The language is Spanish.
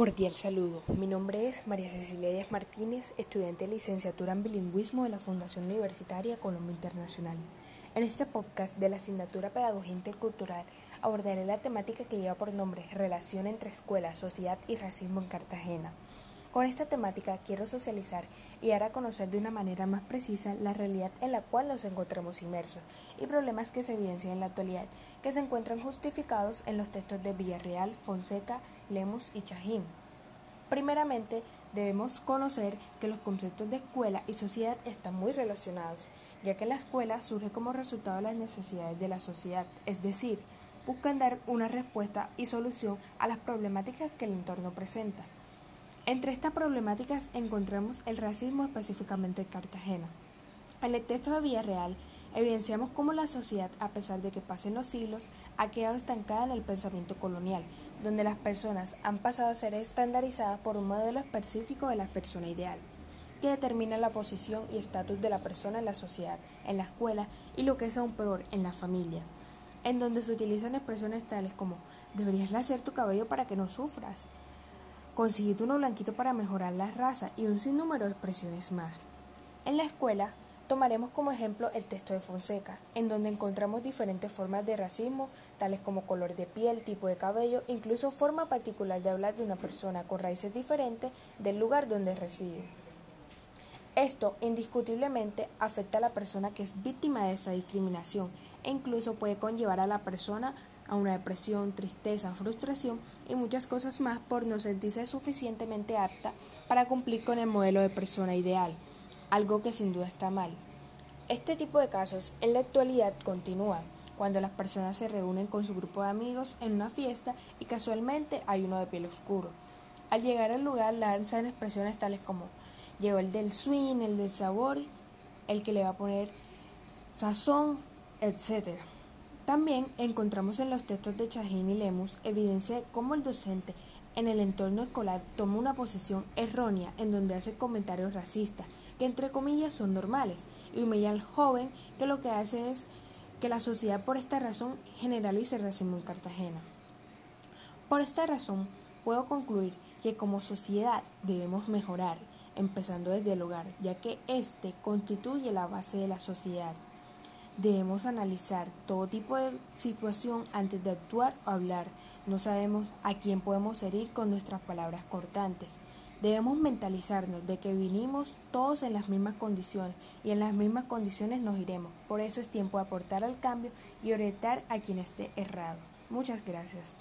Cordial saludo. Mi nombre es María Cecilia Díaz Martínez, estudiante de licenciatura en bilingüismo de la Fundación Universitaria Colombia Internacional. En este podcast de la asignatura Pedagogía Intercultural abordaré la temática que lleva por nombre Relación entre escuela, sociedad y racismo en Cartagena. Con esta temática quiero socializar y dar a conocer de una manera más precisa la realidad en la cual nos encontramos inmersos y problemas que se evidencian en la actualidad que se encuentran justificados en los textos de Villarreal, Fonseca, Lemus y Chajín. Primeramente, debemos conocer que los conceptos de escuela y sociedad están muy relacionados, ya que la escuela surge como resultado de las necesidades de la sociedad, es decir, buscan dar una respuesta y solución a las problemáticas que el entorno presenta. Entre estas problemáticas encontramos el racismo específicamente en Cartagena. En el texto de Villarreal evidenciamos cómo la sociedad, a pesar de que pasen los siglos, ha quedado estancada en el pensamiento colonial, donde las personas han pasado a ser estandarizadas por un modelo específico de la persona ideal, que determina la posición y estatus de la persona en la sociedad, en la escuela y lo que es aún peor, en la familia, en donde se utilizan expresiones tales como deberías lacer tu cabello para que no sufras, Conseguiste uno blanquito para mejorar la raza y un sinnúmero de expresiones más. En la escuela tomaremos como ejemplo el texto de Fonseca, en donde encontramos diferentes formas de racismo, tales como color de piel, tipo de cabello, incluso forma particular de hablar de una persona con raíces diferentes del lugar donde reside. Esto indiscutiblemente afecta a la persona que es víctima de esa discriminación e incluso puede conllevar a la persona a una depresión, tristeza, frustración y muchas cosas más por no sentirse suficientemente apta para cumplir con el modelo de persona ideal, algo que sin duda está mal. Este tipo de casos en la actualidad continúa cuando las personas se reúnen con su grupo de amigos en una fiesta y casualmente hay uno de piel oscuro. Al llegar al lugar lanzan expresiones tales como llegó el del swing, el del sabor, el que le va a poner sazón, etcétera. También encontramos en los textos de Chajín y Lemus evidencia de cómo el docente en el entorno escolar toma una posición errónea en donde hace comentarios racistas, que entre comillas son normales, y humilla al joven que lo que hace es que la sociedad por esta razón generalice el racismo en Cartagena. Por esta razón, puedo concluir que como sociedad debemos mejorar, empezando desde el hogar, ya que éste constituye la base de la sociedad. Debemos analizar todo tipo de situación antes de actuar o hablar. No sabemos a quién podemos herir con nuestras palabras cortantes. Debemos mentalizarnos de que vinimos todos en las mismas condiciones y en las mismas condiciones nos iremos. Por eso es tiempo de aportar al cambio y orientar a quien esté errado. Muchas gracias.